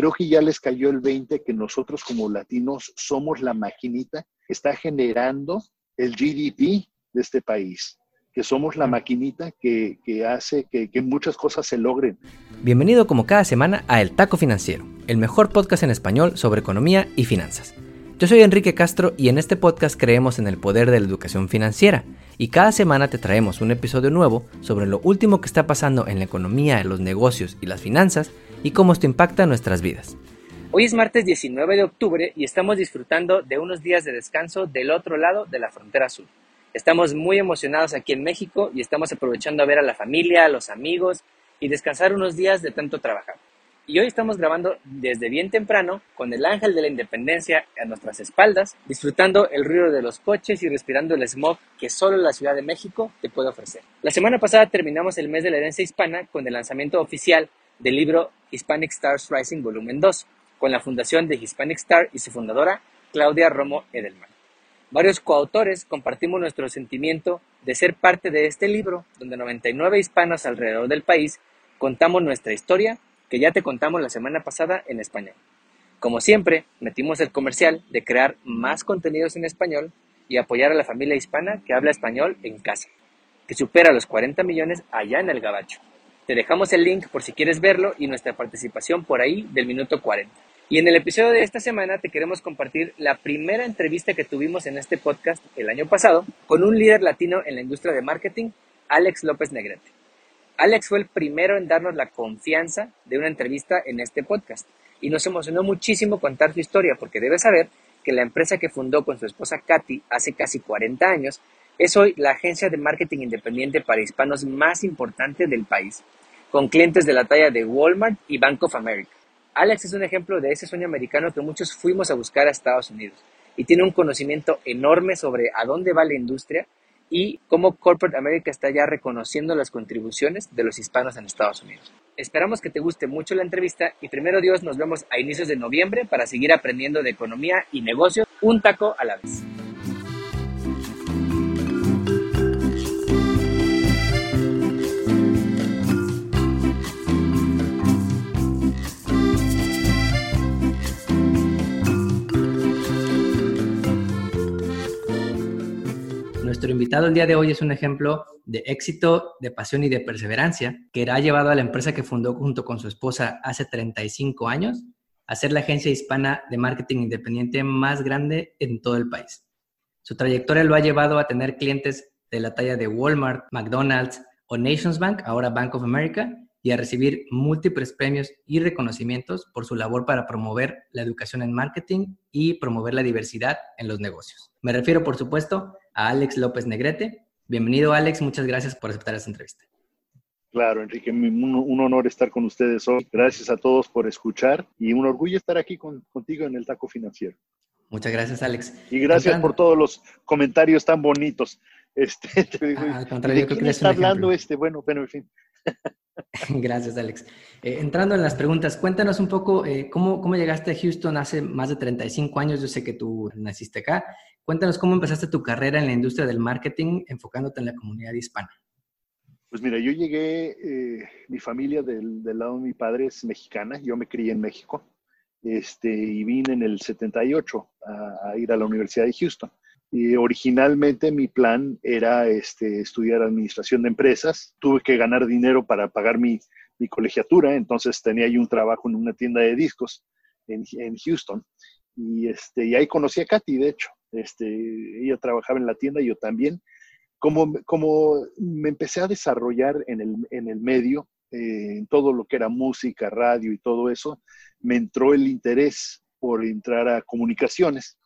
creo que ya les cayó el 20 que nosotros como latinos somos la maquinita que está generando el GDP de este país, que somos la maquinita que, hace que, que muchas cosas se logren. Bienvenido como cada semana a El Taco Financiero, el mejor podcast en español sobre economía y finanzas. Yo soy Enrique Castro y en este podcast creemos en el poder de la educación financiera y cada semana te traemos un episodio nuevo sobre lo último que está pasando en la economía, los negocios y las finanzas y cómo esto impacta nuestras vidas. Hoy es martes 19 de octubre y estamos disfrutando de unos días de descanso del otro lado de la frontera sur. Estamos muy emocionados aquí en México y estamos aprovechando a ver a la familia, a los amigos y descansar unos días de tanto trabajar. Y hoy estamos grabando desde bien temprano con el ángel de la independencia a nuestras espaldas, disfrutando el ruido de los coches y respirando el smog que solo la Ciudad de México te puede ofrecer. La semana pasada terminamos el mes de la herencia hispana con el lanzamiento oficial del libro Hispanic Stars Rising Volumen 2, con la fundación de Hispanic Star y su fundadora, Claudia Romo Edelman. Varios coautores compartimos nuestro sentimiento de ser parte de este libro, donde 99 hispanos alrededor del país contamos nuestra historia que ya te contamos la semana pasada en español. Como siempre, metimos el comercial de crear más contenidos en español y apoyar a la familia hispana que habla español en casa, que supera los 40 millones allá en el Gabacho. Te dejamos el link por si quieres verlo y nuestra participación por ahí del minuto 40. Y en el episodio de esta semana te queremos compartir la primera entrevista que tuvimos en este podcast el año pasado con un líder latino en la industria de marketing, Alex López Negrete. Alex fue el primero en darnos la confianza de una entrevista en este podcast y nos emocionó muchísimo contar su historia porque debes saber que la empresa que fundó con su esposa Katy hace casi 40 años es hoy la agencia de marketing independiente para hispanos más importante del país, con clientes de la talla de Walmart y Bank of America. Alex es un ejemplo de ese sueño americano que muchos fuimos a buscar a Estados Unidos y tiene un conocimiento enorme sobre a dónde va la industria y cómo Corporate America está ya reconociendo las contribuciones de los hispanos en Estados Unidos. Esperamos que te guste mucho la entrevista y primero Dios nos vemos a inicios de noviembre para seguir aprendiendo de economía y negocios un taco a la vez. Nuestro invitado el día de hoy es un ejemplo de éxito, de pasión y de perseverancia que ha llevado a la empresa que fundó junto con su esposa hace 35 años a ser la agencia hispana de marketing independiente más grande en todo el país. Su trayectoria lo ha llevado a tener clientes de la talla de Walmart, McDonald's o Nations Bank, ahora Bank of America, y a recibir múltiples premios y reconocimientos por su labor para promover la educación en marketing y promover la diversidad en los negocios. Me refiero, por supuesto, a Alex López Negrete. Bienvenido, Alex. Muchas gracias por aceptar esta entrevista. Claro, Enrique, un, honor estar con ustedes hoy. Gracias a todos por escuchar y un orgullo estar aquí contigo en el Taco Financiero. Muchas gracias, Alex. Y gracias por todos los comentarios tan bonitos. Este, te digo, ah, está hablando este? Bueno, bueno, en fin. Gracias, Alex. Eh, entrando en las preguntas, cuéntanos un poco eh, ¿cómo, cómo llegaste a Houston hace más de 35 años. Yo sé que tú naciste acá. Cuéntanos cómo empezaste tu carrera en la industria del marketing enfocándote en la comunidad hispana. Pues mira, yo llegué, eh, mi familia del, lado de mi padre es mexicana, yo me crié en México este, y vine en el 78 a, a ir a la Universidad de Houston. Y originalmente mi plan era este, estudiar administración de empresas. Tuve que ganar dinero para pagar mi, mi colegiatura, entonces tenía yo un trabajo en una tienda de discos en, en Houston. Y, este, y ahí conocí a Katy, de hecho. Este, ella trabajaba en la tienda y yo también. Como, como me empecé a desarrollar en el, en el medio, eh, en todo lo que era música, radio y todo eso, me entró el interés por entrar a comunicaciones.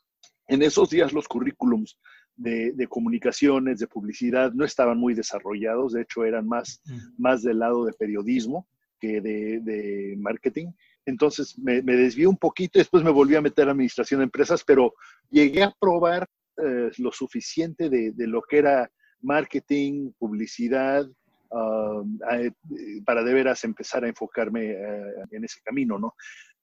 En esos días los currículums de, comunicaciones, de publicidad, no estaban muy desarrollados, de hecho eran más, más del lado de periodismo que de, marketing. Entonces me, me, desvié un poquito después me volví a meter a administración de empresas, pero llegué a probar eh, lo suficiente de, lo que era marketing, publicidad, um, para de veras empezar a enfocarme eh, en ese camino, ¿no?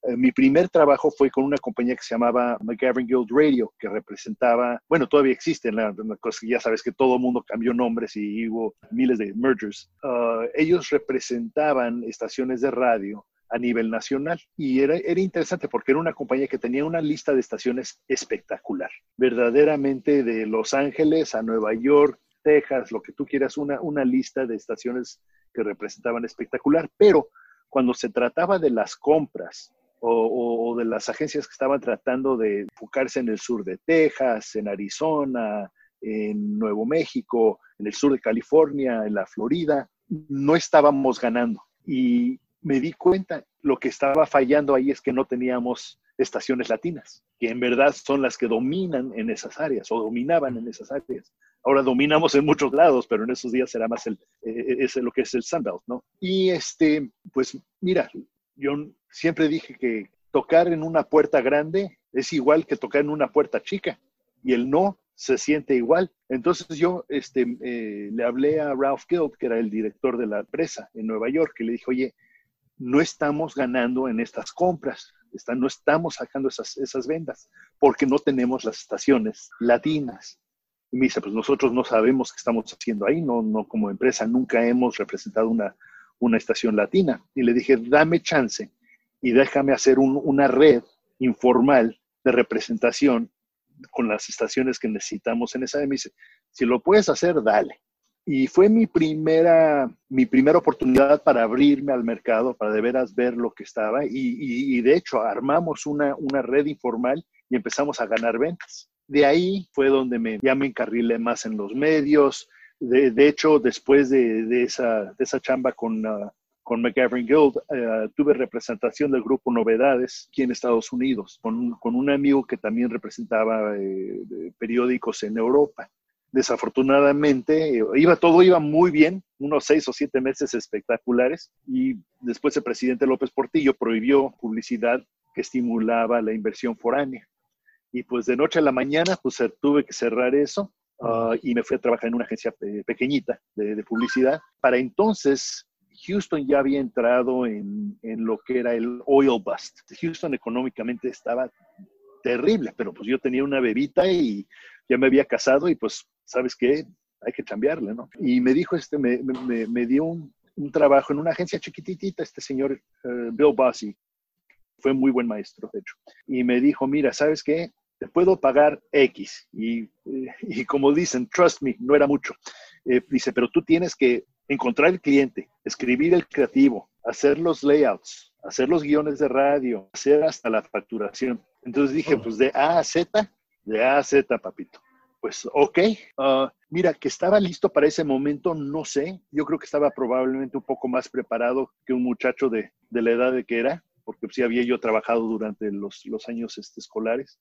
Eh, mi primer trabajo fue con una compañía que se llamaba McGavin Guild Radio, que representaba, bueno, todavía existe, la, cosa ya sabes que todo el mundo cambió nombres y hubo miles de mergers. Ah, ellos representaban estaciones de radio a nivel nacional. Y era, era interesante porque era una compañía que tenía una lista de estaciones espectacular, verdaderamente de Los Ángeles a Nueva York, Texas, lo que tú quieras, una, una lista de estaciones que representaban espectacular, pero cuando se trataba de las compras o, de las agencias que estaban tratando de enfocarse en el sur de Texas, en Arizona, en Nuevo México, en el sur de California, en la Florida, no estábamos ganando. Y me di cuenta, lo que estaba fallando ahí es que no teníamos estaciones latinas, que en verdad son las que dominan en esas áreas o dominaban en esas áreas. Ahora dominamos en muchos lados, pero en esos días era más el, eh, lo que es el Sunbelt, ¿no? Y este, pues mira, yo siempre dije que tocar en una puerta grande es igual que tocar en una puerta chica y el no se siente igual. Entonces yo este, eh, le hablé a Ralph Guild, que era el director de la empresa en Nueva York, y le dije, oye, no estamos ganando en estas compras, no estamos sacando esas, esas ventas porque no tenemos las estaciones latinas. Y me dice, pues nosotros no sabemos qué estamos haciendo ahí, no, no como empresa nunca hemos representado una, una estación latina. Y le dije, dame chance y déjame hacer una red informal de representación con las estaciones que necesitamos en esa. Y me dice, si lo puedes hacer, dale. Y fue mi primera, mi primera oportunidad para abrirme al mercado, para de veras ver lo que estaba. Y, de hecho, armamos una, una, red informal y empezamos a ganar ventas. De ahí fue donde me, ya me encarrilé más en los medios. De, de hecho, después de, de, esa, de esa chamba con, uh, con McGavin Guild, uh, tuve representación del grupo Novedades aquí en Estados Unidos, con, con un amigo que también representaba eh, periódicos en Europa desafortunadamente iba todo iba muy bien, unos seis o siete meses espectaculares y después el presidente López Portillo prohibió publicidad que estimulaba la inversión foránea. Y pues de noche a la mañana pues tuve que cerrar eso ah, y me fui a trabajar en una agencia pequeñita de, publicidad. Para entonces Houston ya había entrado en, en lo que era el oil bust. Houston económicamente estaba terrible, pero pues yo tenía una bebita y ya me había casado y pues, ¿sabes qué? Hay que cambiarle, ¿no? Y me dijo, este, me, me, me dio un, un, trabajo en una agencia chiquitita, este señor eh, Bill Bossy, fue muy buen maestro, de hecho, y me dijo, mira, ¿sabes qué? Te puedo pagar X. Y, y como dicen, trust me, no era mucho. Eh, dice, pero tú tienes que encontrar el cliente, escribir el creativo, hacer los layouts, hacer los guiones de radio, hacer hasta la facturación. Entonces dije, pues de A a Z, de A Z, papito. Pues ok, ah, mira, que estaba listo para ese momento, no sé. Yo creo que estaba probablemente un poco más preparado que un muchacho de, de la edad de que era, porque sí había yo trabajado durante los, los años este, escolares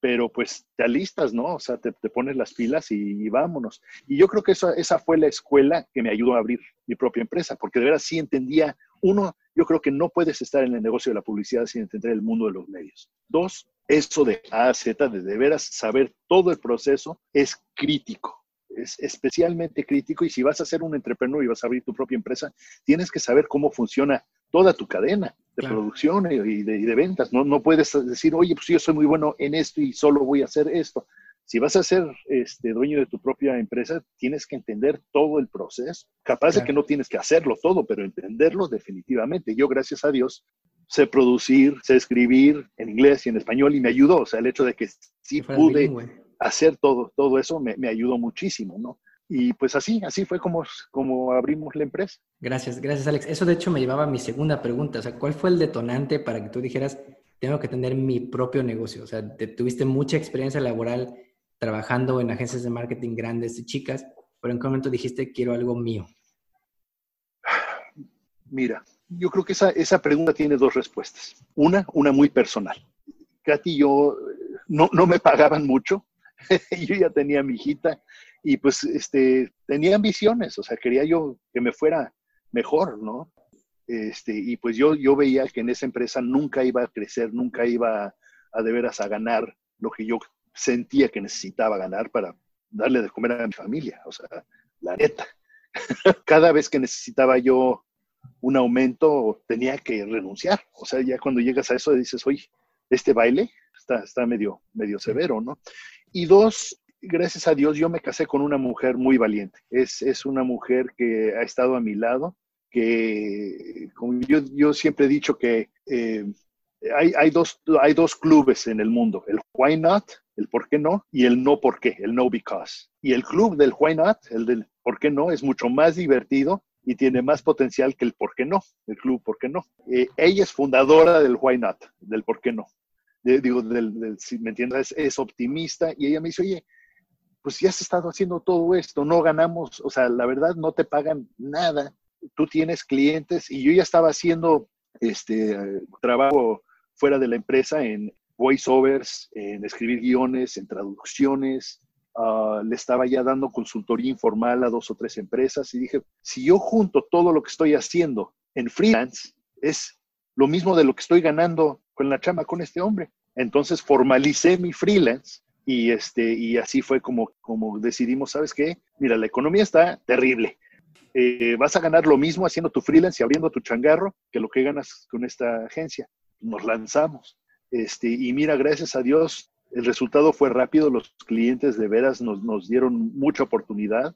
pero pues te alistas, ¿no? O sea, te, te pones las pilas y, vámonos. Y yo creo que eso, esa fue la escuela que me ayudó a abrir mi propia empresa, porque de verdad sí entendía, uno, yo creo que no puedes estar en el negocio de la publicidad sin entender el mundo de los medios. Dos, eso de A a Z, de de veras saber todo el proceso, es crítico. Es especialmente crítico y si vas a ser un entrepreneur y vas a abrir tu propia empresa, tienes que saber cómo funciona toda tu cadena de producción y de, ventas. No, no puedes decir, oye, pues yo soy muy bueno en esto y solo voy a hacer esto. Si vas a ser este, dueño de tu propia empresa, tienes que entender todo el proceso. Capaz de que no tienes que hacerlo todo, pero entenderlo definitivamente. Yo, gracias a Dios, sé producir, sé escribir en inglés y en español y me ayudó. O sea, el hecho de que sí pude hacer todo, todo eso me, me, ayudó muchísimo, ¿no? Y pues así, así fue como, como abrimos la empresa. Gracias, gracias Alex. Eso de hecho me llevaba a mi segunda pregunta. O sea, ¿cuál fue el detonante para que tú dijeras, tengo que tener mi propio negocio? O sea, tuviste mucha experiencia laboral trabajando en agencias de marketing grandes y chicas, pero en qué momento dijiste, quiero algo mío. Mira, yo creo que esa, esa pregunta tiene dos respuestas. Una, una muy personal. Katy y yo no, no me pagaban mucho. yo ya tenía mi hijita y pues este, tenía ambiciones, o sea, quería yo que me fuera mejor, ¿no? Este, y pues yo, yo veía que en esa empresa nunca iba a crecer, nunca iba a, a de veras a ganar lo que yo sentía que necesitaba ganar para darle de comer a mi familia, o sea, la neta. Cada vez que necesitaba yo un aumento tenía que renunciar. O sea, ya cuando llegas a eso dices, oye, este baile está, está medio, medio severo, ¿no? Y dos, gracias a Dios, yo me casé con una mujer muy valiente. Es, es una mujer que ha estado a mi lado que como yo, yo siempre he dicho que eh, hay, hay, dos, hay dos clubes en el mundo, el why not, el por qué no, y el no por qué, el no because. Y el club del why not, el del por qué no, es mucho más divertido y tiene más potencial que el por qué no, el club por qué no. Eh, ella es fundadora del why not, del por qué no. digo, del, si me entiendes, es, es, optimista y ella me dice, oye, pues ya has estado haciendo todo esto, no ganamos, o sea, la verdad no te pagan nada, tú tienes clientes y yo ya estaba haciendo este trabajo fuera de la empresa en voiceovers, en escribir guiones, en traducciones, uh, le estaba ya dando consultoría informal a dos o tres empresas y dije, si yo junto todo lo que estoy haciendo en freelance, es lo mismo de lo que estoy ganando con la chama con este hombre. Entonces formalicé mi freelance y, este, y así fue como, como decidimos, ¿sabes qué? Mira, la economía está terrible. Eh, vas a ganar lo mismo haciendo tu freelance y abriendo tu changarro que lo que ganas con esta agencia. Nos lanzamos. Este, y mira, gracias a Dios, el resultado fue rápido. Los clientes de veras nos, nos dieron mucha oportunidad.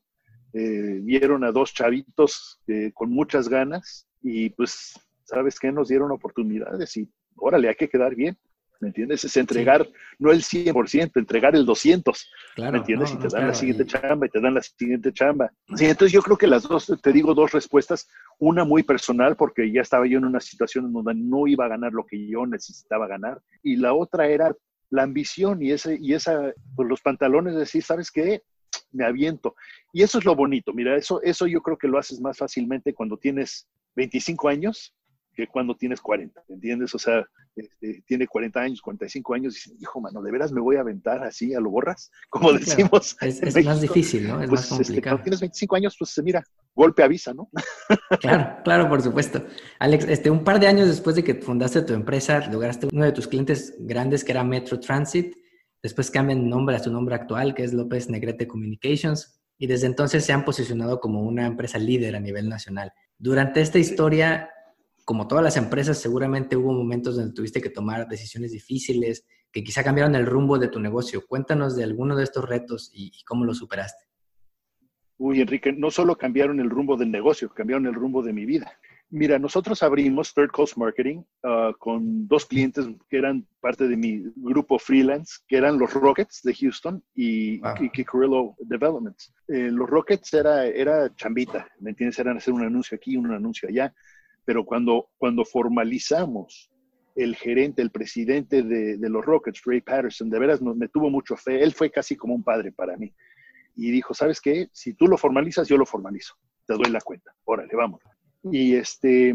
Eh, vieron a dos chavitos eh, con muchas ganas y pues, ¿sabes qué? Nos dieron oportunidades y órale, hay que quedar bien. ¿me entiendes? Es entregar, no el 100%, entregar el 200, claro, ¿me entiendes? y te dan la siguiente chamba y te dan la siguiente chamba. Sí, entonces yo creo que las dos, te digo dos respuestas, una muy personal porque ya estaba yo en una situación en donde no iba a ganar lo que yo necesitaba ganar, y la otra era la ambición y, ese, y esa, pues los pantalones de decir, ¿sabes qué? Me aviento. Y eso es lo bonito, mira, eso, eso yo creo que lo haces más fácilmente cuando tienes 25 años que cuando tienes 40, ¿entiendes? O sea, este, tiene 40 años, 45 años, y dice, hijo, mano, ¿de veras me voy a aventar así a lo borras? Como decimos. Es, más difícil, ¿no? Es pues, más complicado. Este, cuando tienes 25 años, pues mira, golpe avisa, ¿no? Claro, claro, por supuesto. Alex, este, un par de años después de que fundaste tu empresa, lograste uno de tus clientes grandes, que era Metro Transit. Después cambian nombre a su nombre actual, que es López Negrete Communications. Y desde entonces se han posicionado como una empresa líder a nivel nacional. Durante esta historia, como todas las empresas, seguramente hubo momentos donde tuviste que tomar decisiones difíciles que quizá cambiaron el rumbo de tu negocio. Cuéntanos de alguno de estos retos y, cómo los superaste. Uy, Enrique, no solo cambiaron el rumbo del negocio, cambiaron el rumbo de mi vida. Mira, nosotros abrimos Third Coast Marketing uh, con dos clientes que eran parte de mi grupo freelance, que eran los Rockets de Houston y, wow. y Development. Eh, los Rockets era, era chambita, ¿me entiendes? Eran hacer un anuncio aquí, un anuncio allá pero cuando, cuando formalizamos el gerente, el presidente de, de, los Rockets, Ray Patterson, de veras me tuvo mucho fe. Él fue casi como un padre para mí. Y dijo, ¿sabes qué? Si tú lo formalizas, yo lo formalizo. Te doy la cuenta. Órale, vamos. Y este,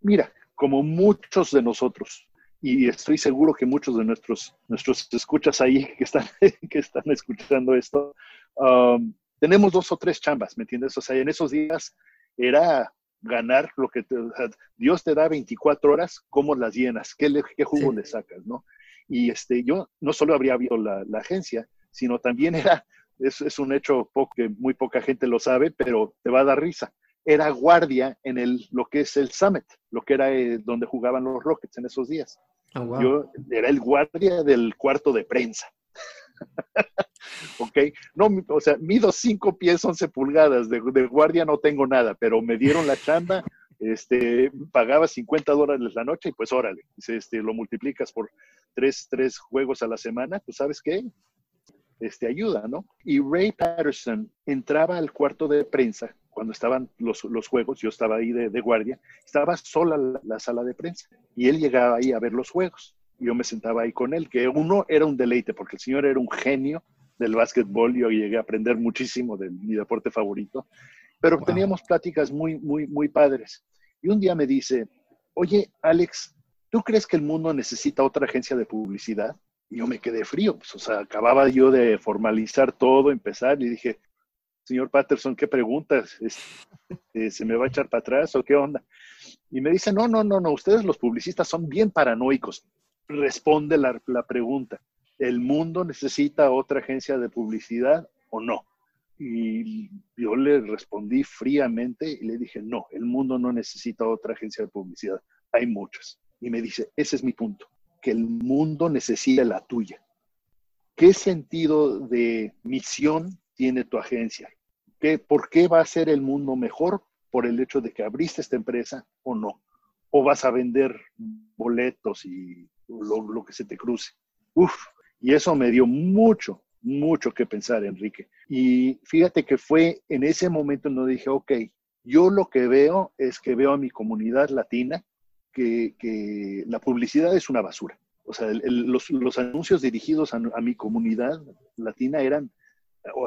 mira, como muchos de nosotros, y estoy seguro que muchos de nuestros, nuestros escuchas ahí que están, que están escuchando esto, um, tenemos dos o tres chambas, ¿me entiendes? O sea, en esos días era ganar lo que te, o sea, Dios te da 24 horas, ¿cómo las llenas? ¿Qué, le, qué jugo sí. le sacas? ¿no? Y este, yo no solo habría habido la, la agencia, sino también era, es, es un hecho poco, que muy poca gente lo sabe, pero te va a dar risa. Era guardia en el, lo que es el Summit, lo que era eh, donde jugaban los Rockets en esos días. Oh, wow. Yo era el guardia del cuarto de prensa. ¿ok? No, o sea, mido 5 pies, 11 pulgadas, de, guardia no tengo nada, pero me dieron la chamba, este, pagaba 50 dólares la noche y pues órale, este, lo multiplicas por tres, tres juegos a la semana, pues sabes qué, este, ayuda, ¿no? Y Ray Patterson entraba al cuarto de prensa cuando estaban los, los juegos, yo estaba ahí de, de guardia, estaba sola la, la sala de prensa y él llegaba ahí a ver los juegos yo me sentaba ahí con él, que uno era un deleite, porque el señor era un genio del básquetbol, yo llegué a aprender muchísimo de mi deporte favorito, pero wow. teníamos pláticas muy, muy, muy padres. Y un día me dice, oye, Alex, ¿tú crees que el mundo necesita otra agencia de publicidad? Y yo me quedé frío, pues, o sea, acababa yo de formalizar todo, empezar, y dije, señor Patterson, ¿qué preguntas? Este, ¿Se me va a echar para atrás o qué onda? Y me dice, no, no, no, no, ustedes los publicistas son bien paranoicos responde la, pregunta, ¿el mundo necesita otra agencia de publicidad o no? Y yo le respondí fríamente y le dije, no, el mundo no necesita otra agencia de publicidad, hay muchas. Y me dice, ese es mi punto, que el mundo necesita la tuya. ¿Qué sentido de misión tiene tu agencia? ¿Qué, ¿Por qué va a ser el mundo mejor? por el hecho de que abriste esta empresa o no. O vas a vender boletos y lo, que se te cruce. Uf, y eso me dio mucho, mucho que pensar, Enrique. Y fíjate que fue en ese momento donde dije, ok, yo lo que veo es que veo a mi comunidad latina que, que la publicidad es una basura. O sea, los, los, anuncios dirigidos a, a, mi comunidad latina eran,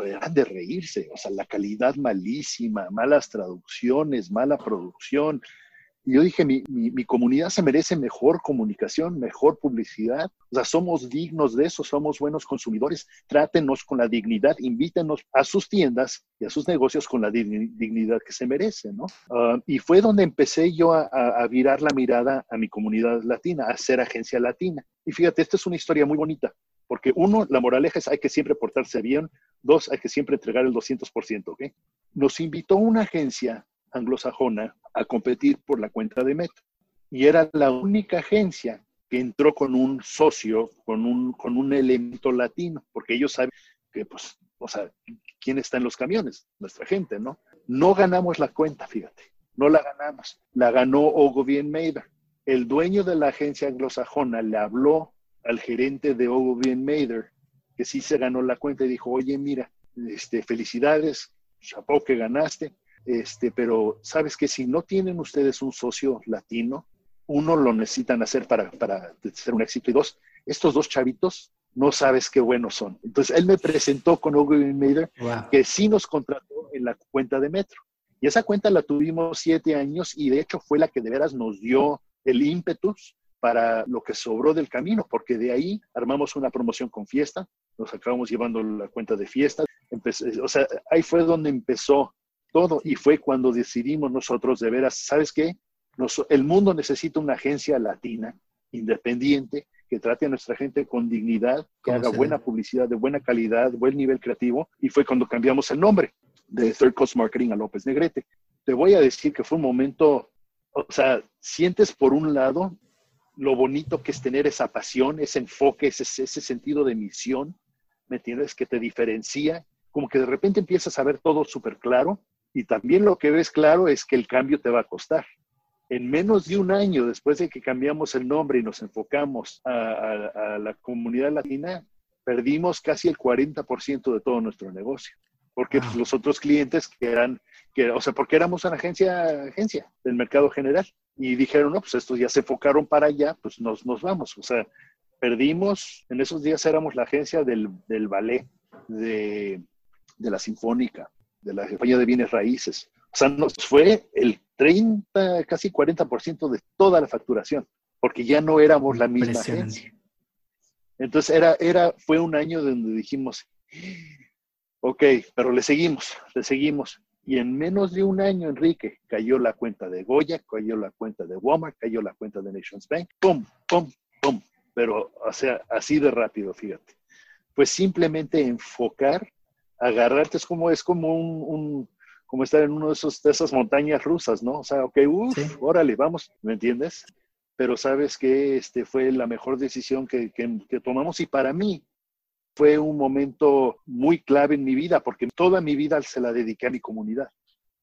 eran de reírse. O sea, la calidad malísima, malas traducciones, mala producción, y yo dije, mi, mi, comunidad se merece mejor comunicación, mejor publicidad. O sea, somos dignos de eso, somos buenos consumidores. Trátenos con la dignidad, invítenos a sus tiendas y a sus negocios con la dignidad que se merece, ¿no? Ah, y fue donde empecé yo a, a, virar la mirada a mi comunidad latina, a ser agencia latina. Y fíjate, esta es una historia muy bonita, porque uno, la moraleja es hay que siempre portarse bien. Dos, hay que siempre entregar el 200%, ¿ok? Nos invitó una agencia anglosajona a competir por la cuenta de Meta. Y era la única agencia que entró con un socio, con un, con un elemento latino, porque ellos saben que, pues, o sea, ¿quién está en los camiones? Nuestra gente, ¿no? No ganamos la cuenta, fíjate, no la ganamos. La ganó Ogilvy Mather. El dueño de la agencia anglosajona le habló al gerente de Ogilvy Mather que sí se ganó la cuenta y dijo, oye, mira, este, felicidades, chapó que ganaste, este, pero sabes que si no tienen ustedes un socio latino, uno lo necesitan hacer para, para ser un éxito y dos, estos dos chavitos no sabes qué buenos son. Entonces él me presentó con Ogilvy Mader que sí nos contrató en la cuenta de Metro. Y esa cuenta la tuvimos siete años y de hecho fue la que de veras nos dio el ímpetus para lo que sobró del camino, porque de ahí armamos una promoción con fiesta, nos acabamos llevando la cuenta de fiesta. o sea, ahí fue donde empezó todo. Y fue cuando decidimos nosotros de veras, ¿sabes qué? el mundo necesita una agencia latina, independiente, que trate a nuestra gente con dignidad, que haga buena publicidad de buena calidad, buen nivel creativo. Y fue cuando cambiamos el nombre de Third Coast Marketing a López Negrete. Te voy a decir que fue un momento, o sea, sientes por un lado lo bonito que es tener esa pasión, ese enfoque, ese, ese sentido de misión, ¿me entiendes? Que te diferencia, como que de repente empiezas a ver todo súper claro y también lo que ves claro es que el cambio te va a costar. En menos de un año después de que cambiamos el nombre y nos enfocamos a, la comunidad latina, perdimos casi el 40% de todo nuestro negocio. Porque pues, los otros clientes que eran, que, o sea, porque éramos una agencia, agencia del mercado general. Y dijeron, no, pues estos ya se enfocaron para allá, pues nos, nos vamos. O sea, perdimos, en esos días éramos la agencia del, del ballet, de, de la sinfónica, de la compañía de bienes raíces. O sea, nos fue el 30, casi 40% de toda la facturación, porque ya no éramos la misma agencia. Entonces era, era, fue un año donde dijimos, ok, pero le seguimos, le seguimos. Y en menos de un año, Enrique, cayó la cuenta de Goya, cayó la cuenta de Walmart, cayó la cuenta de Nations Bank, pum, pum, pum. Pero, o sea, así de rápido, fíjate. Pues simplemente enfocar agarrarte es como, es como un, como estar en uno de, esos, de esas montañas rusas, ¿no? O sea, ok, uff, órale, vamos, ¿me entiendes? Pero sabes que este fue la mejor decisión que, que, tomamos y para mí fue un momento muy clave en mi vida porque toda mi vida se la dediqué a mi comunidad,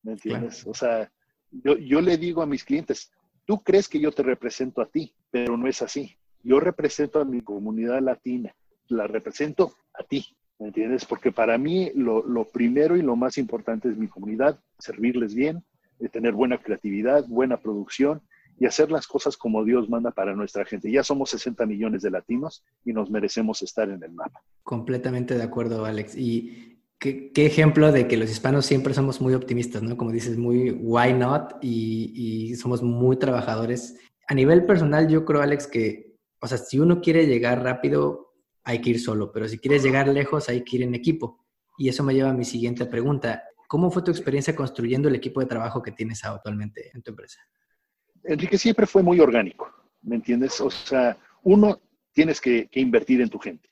¿me entiendes? O sea, yo, yo le digo a mis clientes, tú crees que yo te represento a ti, pero no es así. Yo represento a mi comunidad latina, la represento a ti, ¿me entiendes? Porque para mí lo, primero y lo más importante es mi comunidad, servirles bien, eh, tener buena creatividad, buena producción y hacer las cosas como Dios manda para nuestra gente. Ya somos 60 millones de latinos y nos merecemos estar en el mapa. Completamente de acuerdo, Alex. Y qué, ejemplo de que los hispanos siempre somos muy optimistas, ¿no? Como dices, muy why not y, y somos muy trabajadores. A nivel personal, yo creo, Alex, que, o sea, si uno quiere llegar rápido, hay que ir solo, pero si quieres llegar lejos, hay que ir en equipo. Y eso me lleva a mi siguiente pregunta. ¿Cómo fue tu experiencia construyendo el equipo de trabajo que tienes actualmente en tu empresa? Enrique, siempre fue muy orgánico, ¿me entiendes? O sea, uno, tienes que, invertir en tu gente.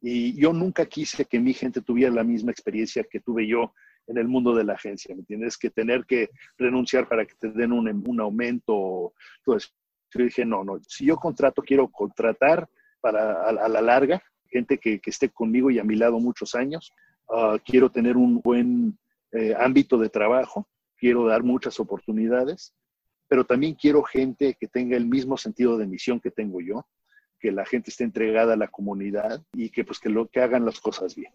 Y yo nunca quise que mi gente tuviera la misma experiencia que tuve yo en el mundo de la agencia, ¿me entiendes? Que tener que renunciar para que te den un, un aumento. Entonces, yo dije, no, no, si yo contrato, quiero contratar para a, la larga, gente que, esté conmigo y a mi lado muchos años. Ah, quiero tener un buen eh, ámbito de trabajo, quiero dar muchas oportunidades, pero también quiero gente que tenga el mismo sentido de misión que tengo yo, que la gente esté entregada a la comunidad y que pues que lo que hagan las cosas bien.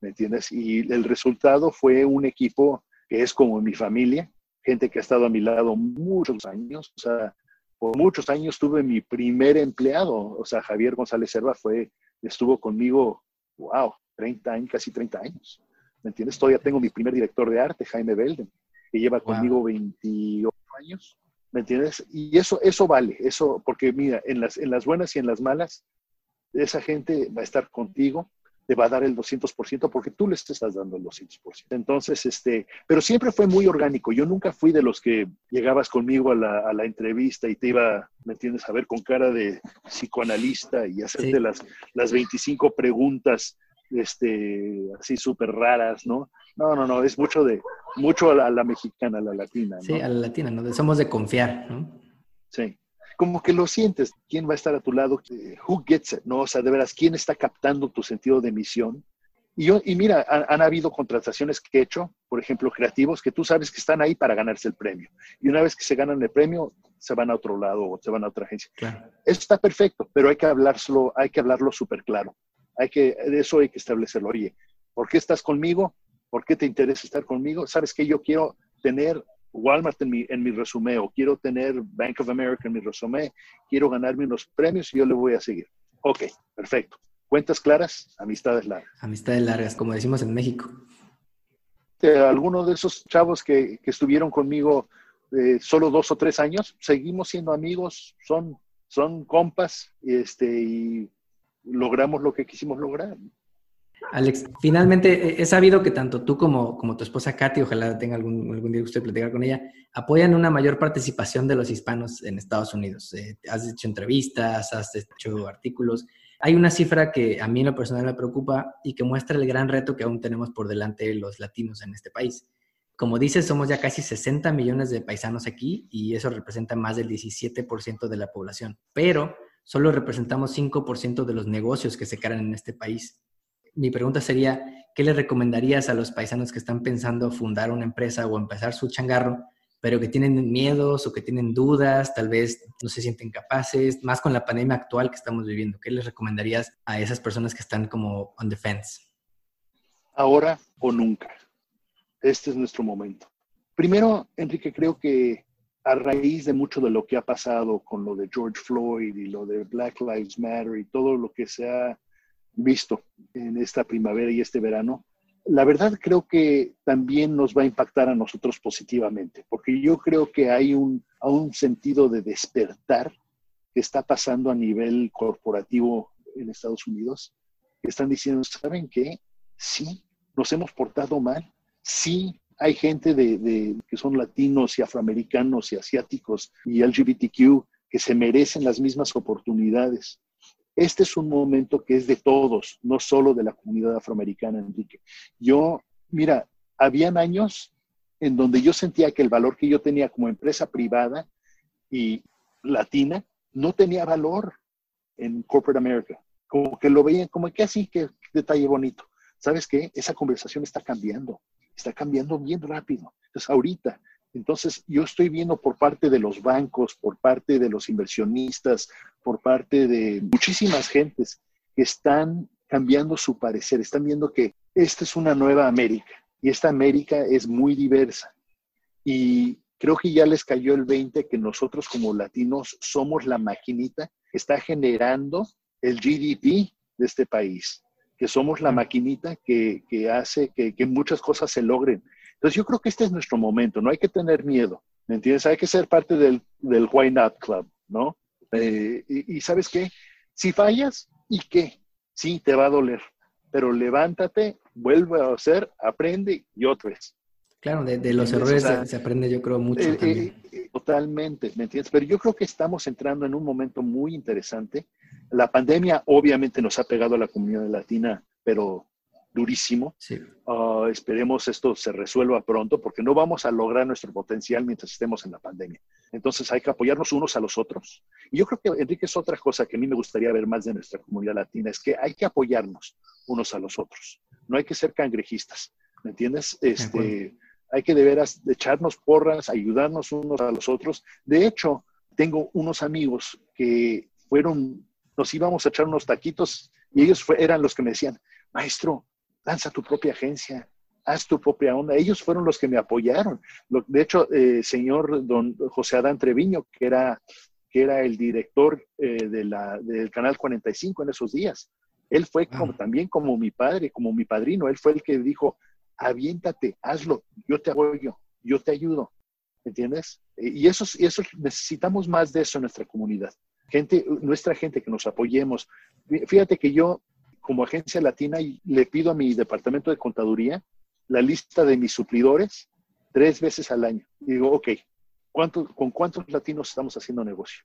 ¿Me entiendes? Y el resultado fue un equipo que es como mi familia, gente que ha estado a mi lado muchos años, o sea, por muchos años tuve mi primer empleado, o sea, Javier González Serva fue, estuvo conmigo, wow, 30 años, casi 30 años. ¿Me entiendes? Todavía tengo mi primer director de arte, Jaime Belden, que lleva conmigo 28 años. ¿Me entiendes? Y eso, eso vale, eso, porque mira, en las, en las buenas y en las malas, esa gente va a estar contigo, te va a dar el 200% porque tú les estás dando el 200%. Entonces, este, pero siempre fue muy orgánico. Yo nunca fui de los que llegabas conmigo a la, a la entrevista y te iba, ¿me entiendes?, a ver con cara de psicoanalista y hacerte las, las 25 preguntas este, así súper raras, ¿no? No, no, no, es mucho de, mucho a la, mexicana, a la latina. ¿no? Sí, a la latina, ¿no? Somos de confiar, ¿no? Sí. Como que lo sientes, quién va a estar a tu lado, eh, who gets it, ¿no? O sea, de veras, quién está captando tu sentido de misión. Y, yo, y mira, han, habido contrataciones que he hecho, por ejemplo, creativos, que tú sabes que están ahí para ganarse el premio. Y una vez que se ganan el premio, se van a otro lado o se van a otra agencia. Claro. Eso está perfecto, pero hay que hablarlo, hay que hablarlo súper claro. Hay que, eso hay que establecerlo. Oye, ¿por qué estás conmigo? ¿Por qué te interesa estar conmigo? Sabes que yo quiero tener Walmart en mi, en mi resumen o quiero tener Bank of America en mi resumen, quiero ganarme unos premios y yo le voy a seguir. Ok, perfecto. Cuentas claras, amistades largas. Amistades largas, como decimos en México. Algunos de esos chavos que, que estuvieron conmigo eh, solo dos o tres años, seguimos siendo amigos, son, son compas este, y logramos lo que quisimos lograr. Alex, finalmente he sabido que tanto tú como, como tu esposa Katy, ojalá tenga algún, algún día usted platicar con ella, apoyan una mayor participación de los hispanos en Estados Unidos. Eh, has hecho entrevistas, has hecho artículos. Hay una cifra que a mí en lo personal me preocupa y que muestra el gran reto que aún tenemos por delante los latinos en este país. Como dices, somos ya casi 60 millones de paisanos aquí y eso representa más del 17% de la población. Pero solo representamos 5% de los negocios que se crean en este país. Mi pregunta sería, ¿qué le recomendarías a los paisanos que están pensando fundar una empresa o empezar su changarro, pero que tienen miedos o que tienen dudas, tal vez no se sienten capaces, más con la pandemia actual que estamos viviendo? ¿Qué les recomendarías a esas personas que están como on the fence? Ahora o nunca. Este es nuestro momento. Primero, Enrique, creo que a raíz de mucho de lo que ha pasado con lo de George Floyd y lo de Black Lives Matter y todo lo que se ha visto en esta primavera y este verano, la verdad creo que también nos va a impactar a nosotros positivamente, porque yo creo que hay un, un sentido de despertar que está pasando a nivel corporativo en Estados Unidos, que están diciendo, ¿saben qué? Sí, nos hemos portado mal, sí, hay gente de, que son latinos y afroamericanos y asiáticos y LGBTQ que se merecen las mismas oportunidades. Este es un momento que es de todos, no solo de la comunidad afroamericana, Enrique. Yo, mira, habían años en donde yo sentía que el valor que yo tenía como empresa privada y latina no tenía valor en Corporate America. Como que lo veían como que así, que detalle bonito. ¿Sabes qué? Esa conversación está cambiando está cambiando bien rápido. Entonces, ahorita, entonces yo estoy viendo por parte de los bancos, por parte de los inversionistas, por parte de muchísimas gentes que están cambiando su parecer, están viendo que esta es una nueva América y esta América es muy diversa. Y creo que ya les cayó el 20 que nosotros como latinos somos la maquinita que está generando el GDP de este país que somos la maquinita que, que hace que, que, muchas cosas se logren. Entonces yo creo que este es nuestro momento, no hay que tener miedo, ¿me entiendes? Hay que ser parte del, del Why Not Club, ¿no? Eh, y, y, sabes qué, si fallas, ¿y qué? Sí, te va a doler, pero levántate, vuelve a hacer, aprende y otra vez. Claro, de, de los errores se, aprende yo creo mucho eh, también. Eh, totalmente, ¿me entiendes? Pero yo creo que estamos entrando en un momento muy interesante la pandemia obviamente nos ha pegado a la comunidad latina, pero durísimo. Ah, esperemos esto se resuelva pronto porque no vamos a lograr nuestro potencial mientras estemos en la pandemia. Entonces hay que apoyarnos unos a los otros. Y yo creo que, Enrique, es otra cosa que a mí me gustaría ver más de nuestra comunidad latina, es que hay que apoyarnos unos a los otros. No hay que ser cangrejistas, ¿me entiendes? Este, hay que de veras echarnos porras, ayudarnos unos a los otros. De hecho, tengo unos amigos que fueron, nos íbamos a echar unos taquitos y ellos eran los que me decían, maestro, lanza tu propia agencia, haz tu propia onda. Ellos fueron los que me apoyaron. de hecho, eh, señor don José Adán Treviño, que era, que era el director eh, de la, del Canal 45 en esos días, él fue como, también como mi padre, como mi padrino. Él fue el que dijo, aviéntate, hazlo, yo te apoyo, yo te ayudo. ¿Entiendes? Eh, y eso, y eso necesitamos más de eso en nuestra comunidad. Gente, nuestra gente que nos apoyemos. Fíjate que yo, como agencia latina, le pido a mi departamento de contaduría la lista de mis suplidores tres veces al año. Digo, ok, ¿con cuántos latinos estamos haciendo negocio?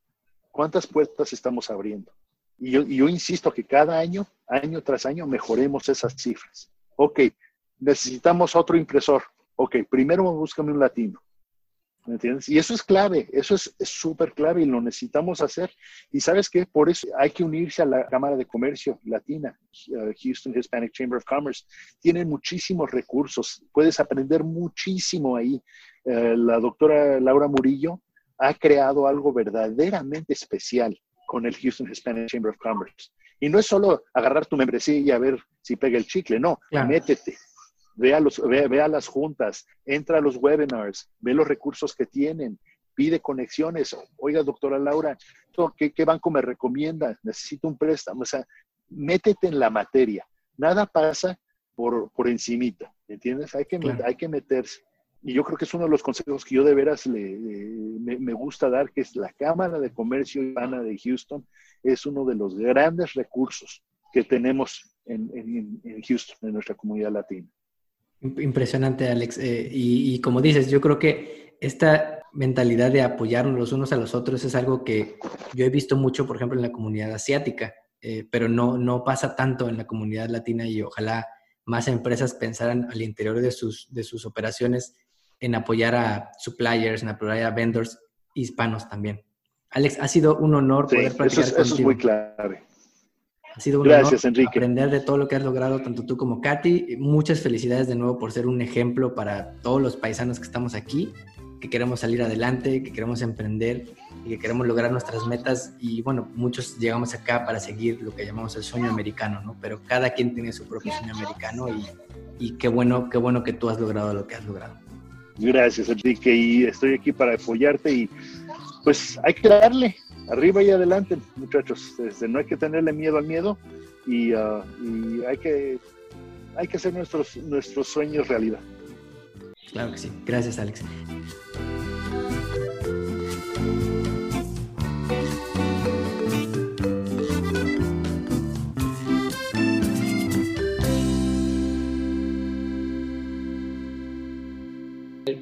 ¿Cuántas puertas estamos abriendo? Y yo, y yo insisto que cada año, año tras año, mejoremos esas cifras. Ok, necesitamos otro impresor. Ok, primero búscame un latino. ¿Me entiendes? Y eso es clave, eso es súper clave y lo necesitamos hacer. Y sabes qué, por eso hay que unirse a la Cámara de Comercio Latina, uh, Houston Hispanic Chamber of Commerce. Tienen muchísimos recursos, puedes aprender muchísimo ahí. Uh, la doctora Laura Murillo ha creado algo verdaderamente especial con el Houston Hispanic Chamber of Commerce. Y no es solo agarrar tu membresía y a ver si pega el chicle, no, métete, ve a, los, ve, las juntas, entra a los webinars, ve los recursos que tienen, pide conexiones. Oiga, doctora Laura, ¿qué, qué banco me recomienda? Necesito un préstamo. O sea, métete en la materia. Nada pasa por, por encimita, ¿entiendes? Hay que, hay que meterse. Y yo creo que es uno de los consejos que yo de veras le, me, gusta dar, que es la Cámara de Comercio Hispana de Houston, es uno de los grandes recursos que tenemos en, en, en Houston, en nuestra comunidad latina. Impresionante, Alex. Eh, y, como dices, yo creo que esta mentalidad de apoyarnos los unos a los otros es algo que yo he visto mucho, por ejemplo, en la comunidad asiática, eh, pero no, no pasa tanto en la comunidad latina y ojalá más empresas pensaran al interior de sus, de sus operaciones en apoyar a suppliers, en apoyar a vendors hispanos también. Alex, ha sido un honor poder platicar eso Eso es muy clave. Ha sido un Gracias, honor Enrique. aprender de todo lo que has logrado, tanto tú como Katy. Muchas felicidades de nuevo por ser un ejemplo para todos los paisanos que estamos aquí, que queremos salir adelante, que queremos emprender y que queremos lograr nuestras metas. Y bueno, muchos llegamos acá para seguir lo que llamamos el sueño americano, ¿no? Pero cada quien tiene su propio sueño americano y, y qué bueno, qué bueno que tú has logrado lo que has logrado. Gracias, Enrique, y estoy aquí para apoyarte y pues hay que darle, arriba y adelante, muchachos. Este, no hay que tenerle miedo al miedo y, uh, y, hay, que, hay que hacer nuestros, nuestros sueños realidad. Claro que sí. Gracias, Alex.